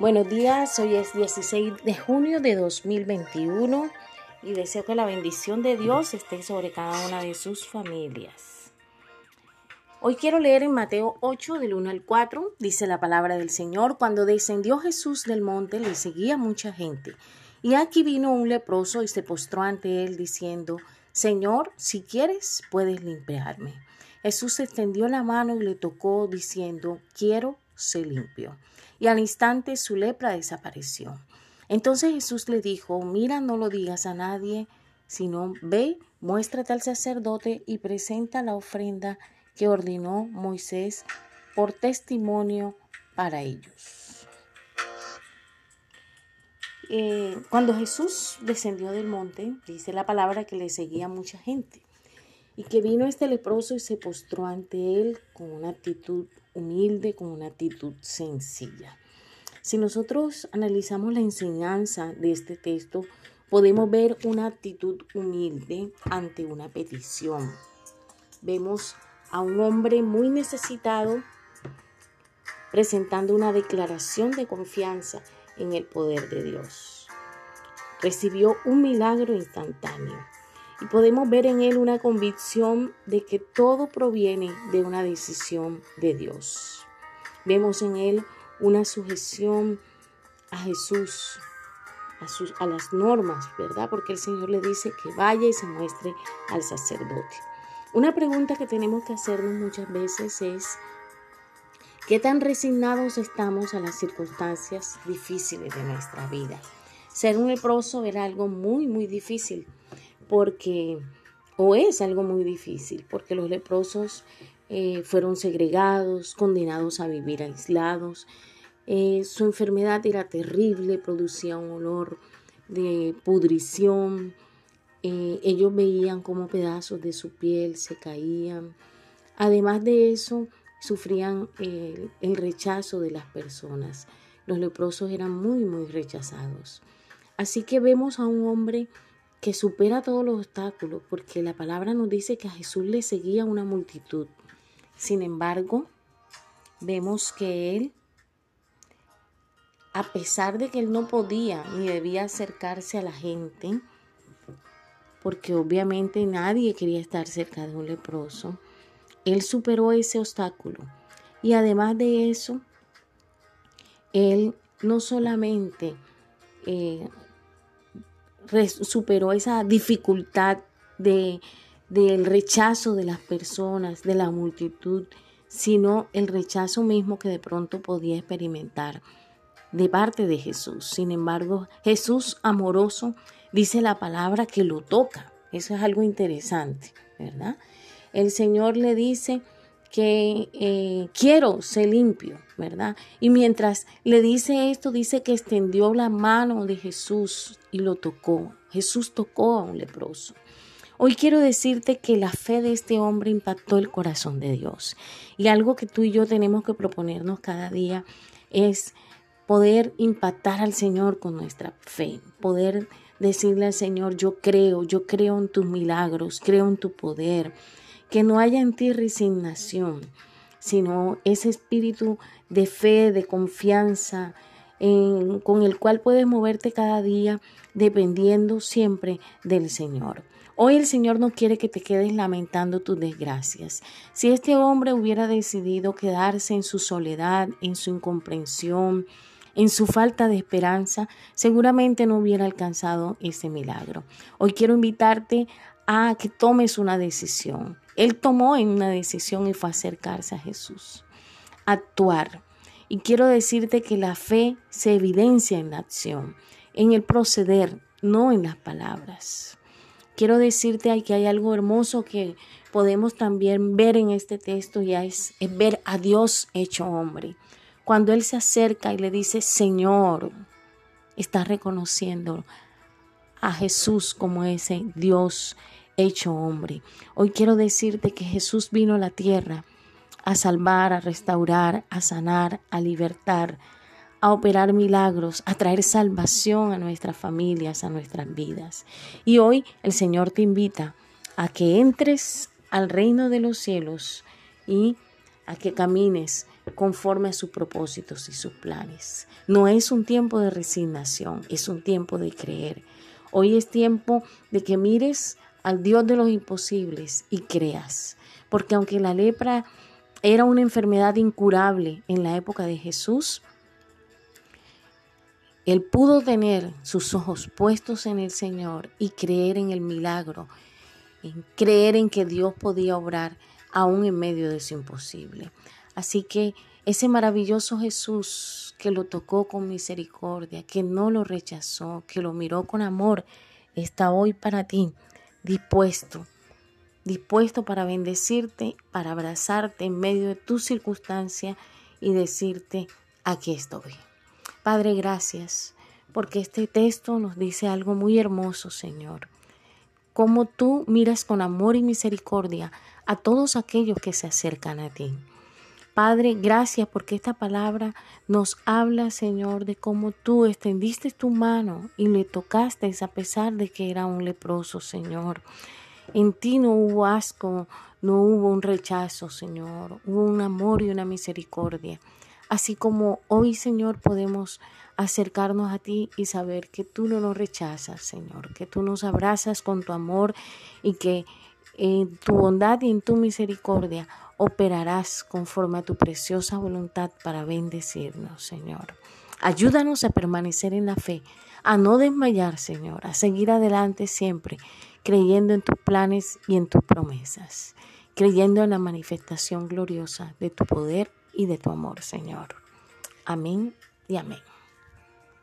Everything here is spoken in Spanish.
Buenos días, hoy es 16 de junio de 2021 y deseo que la bendición de Dios esté sobre cada una de sus familias. Hoy quiero leer en Mateo 8 del 1 al 4, dice la palabra del Señor, cuando descendió Jesús del monte le seguía mucha gente. Y aquí vino un leproso y se postró ante él diciendo, Señor, si quieres, puedes limpiarme. Jesús extendió la mano y le tocó diciendo, quiero, ser limpio y al instante su lepra desapareció. Entonces Jesús le dijo, mira, no lo digas a nadie, sino ve, muéstrate al sacerdote y presenta la ofrenda que ordenó Moisés por testimonio para ellos. Eh, cuando Jesús descendió del monte, dice la palabra que le seguía mucha gente, y que vino este leproso y se postró ante él con una actitud humilde, con una actitud sencilla. Si nosotros analizamos la enseñanza de este texto, podemos ver una actitud humilde ante una petición. Vemos a un hombre muy necesitado presentando una declaración de confianza en el poder de Dios. Recibió un milagro instantáneo y podemos ver en él una convicción de que todo proviene de una decisión de Dios. Vemos en él una sujeción a Jesús, a, a las normas, ¿verdad? Porque el Señor le dice que vaya y se muestre al sacerdote. Una pregunta que tenemos que hacernos muchas veces es, ¿qué tan resignados estamos a las circunstancias difíciles de nuestra vida? Ser un leproso era algo muy, muy difícil porque, o es algo muy difícil, porque los leprosos eh, fueron segregados, condenados a vivir aislados. Eh, su enfermedad era terrible, producía un olor de pudrición. Eh, ellos veían como pedazos de su piel se caían. Además de eso, sufrían el rechazo de las personas. Los leprosos eran muy, muy rechazados. Así que vemos a un hombre que supera todos los obstáculos, porque la palabra nos dice que a Jesús le seguía una multitud. Sin embargo, vemos que él, a pesar de que él no podía ni debía acercarse a la gente, porque obviamente nadie quería estar cerca de un leproso, él superó ese obstáculo. Y además de eso, él no solamente eh, superó esa dificultad de, del rechazo de las personas, de la multitud, sino el rechazo mismo que de pronto podía experimentar de parte de Jesús. Sin embargo, Jesús amoroso dice la palabra que lo toca. Eso es algo interesante, ¿verdad? El Señor le dice, que eh, quiero ser limpio, ¿verdad? Y mientras le dice esto, dice que extendió la mano de Jesús y lo tocó. Jesús tocó a un leproso. Hoy quiero decirte que la fe de este hombre impactó el corazón de Dios. Y algo que tú y yo tenemos que proponernos cada día es poder impactar al Señor con nuestra fe, poder decirle al Señor, yo creo, yo creo en tus milagros, creo en tu poder, que no haya en ti resignación, sino ese espíritu de fe, de confianza, con el cual puedes moverte cada día dependiendo siempre del Señor. Hoy el Señor no quiere que te quedes lamentando tus desgracias. Si este hombre hubiera decidido quedarse en su soledad, en su incomprensión, en su falta de esperanza, seguramente no hubiera alcanzado ese milagro. Hoy quiero invitarte a que tomes una decisión. Él tomó una decisión y fue acercarse a Jesús, actuar. Y quiero decirte que la fe se evidencia en la acción, en el proceder, no en las palabras. Quiero decirte que hay algo hermoso que podemos también ver en este texto y es, es ver a Dios hecho hombre. Cuando Él se acerca y le dice, Señor, está reconociendo a Jesús como ese Dios hecho hombre. Hoy quiero decirte que Jesús vino a la tierra a salvar, a restaurar, a sanar, a libertar, a operar milagros, a traer salvación a nuestras familias, a nuestras vidas. Y hoy el Señor te invita a que entres al reino de los cielos y a que camines conforme a sus propósitos y sus planes. No es un tiempo de resignación, es un tiempo de creer. Hoy es tiempo de que mires al Dios de los imposibles y creas. Porque aunque la lepra era una enfermedad incurable en la época de Jesús, él pudo tener sus ojos puestos en el Señor y creer en el milagro, en creer en que Dios podía obrar aún en medio de su imposible. Así que ese maravilloso Jesús que lo tocó con misericordia, que no lo rechazó, que lo miró con amor, está hoy para ti dispuesto, dispuesto para bendecirte, para abrazarte en medio de tu circunstancia y decirte, aquí estoy. Padre, gracias, porque este texto nos dice algo muy hermoso, Señor. Cómo tú miras con amor y misericordia a todos aquellos que se acercan a ti. Padre, gracias porque esta palabra nos habla, Señor, de cómo tú extendiste tu mano y le tocaste a pesar de que era un leproso, Señor. En ti no hubo asco, no hubo un rechazo, Señor. Hubo un amor y una misericordia. Así como hoy, Señor, podemos acercarnos a ti y saber que tú no nos rechazas, Señor, que tú nos abrazas con tu amor y que en tu bondad y en tu misericordia operarás conforme a tu preciosa voluntad para bendecirnos, Señor. Ayúdanos a permanecer en la fe, a no desmayar, Señor, a seguir adelante siempre, creyendo en tus planes y en tus promesas, creyendo en la manifestación gloriosa de tu poder y de tu amor, Señor. Amén y amén.